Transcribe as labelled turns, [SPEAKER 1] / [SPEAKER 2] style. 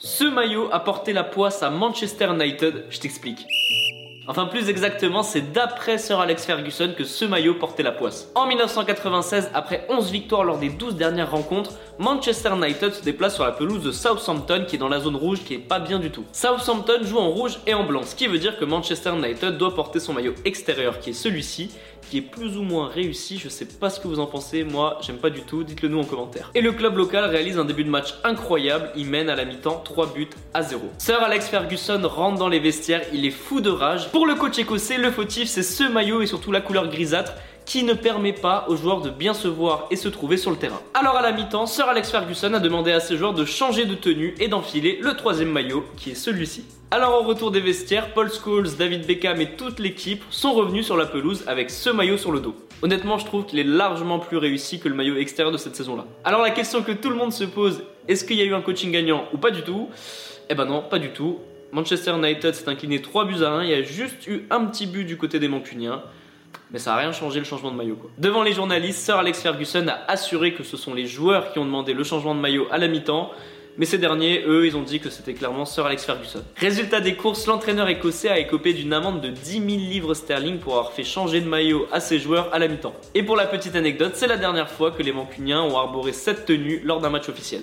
[SPEAKER 1] Ce maillot a porté la poisse à Manchester United, je t'explique. Enfin, plus exactement, c'est d'après Sir Alex Ferguson que ce maillot portait la poisse. En 1996, après 11 victoires lors des 12 dernières rencontres, Manchester United se déplace sur la pelouse de Southampton qui est dans la zone rouge qui est pas bien du tout. Southampton joue en rouge et en blanc, ce qui veut dire que Manchester United doit porter son maillot extérieur qui est celui-ci, qui est plus ou moins réussi, je sais pas ce que vous en pensez, moi j'aime pas du tout, dites-le nous en commentaire. Et le club local réalise un début de match incroyable, il mène à la mi-temps 3 buts à 0. Sir Alex Ferguson rentre dans les vestiaires, il est fou de rage. Pour le coach écossais, le fautif c'est ce maillot et surtout la couleur grisâtre qui ne permet pas aux joueurs de bien se voir et se trouver sur le terrain. Alors à la mi-temps, Sir Alex Ferguson a demandé à ses joueurs de changer de tenue et d'enfiler le troisième maillot qui est celui-ci. Alors au retour des vestiaires, Paul Scholes, David Beckham et toute l'équipe sont revenus sur la pelouse avec ce maillot sur le dos. Honnêtement, je trouve qu'il est largement plus réussi que le maillot extérieur de cette saison-là. Alors la question que tout le monde se pose, est-ce qu'il y a eu un coaching gagnant ou pas du tout? Eh ben non, pas du tout. Manchester United s'est incliné 3 buts à 1, il y a juste eu un petit but du côté des Mancuniens. Mais ça n'a rien changé le changement de maillot. Quoi. Devant les journalistes, Sir Alex Ferguson a assuré que ce sont les joueurs qui ont demandé le changement de maillot à la mi-temps. Mais ces derniers, eux, ils ont dit que c'était clairement Sir Alex Ferguson. Résultat des courses, l'entraîneur écossais a écopé d'une amende de 10 000 livres sterling pour avoir fait changer de maillot à ses joueurs à la mi-temps. Et pour la petite anecdote, c'est la dernière fois que les Mancuniens ont arboré cette tenue lors d'un match officiel.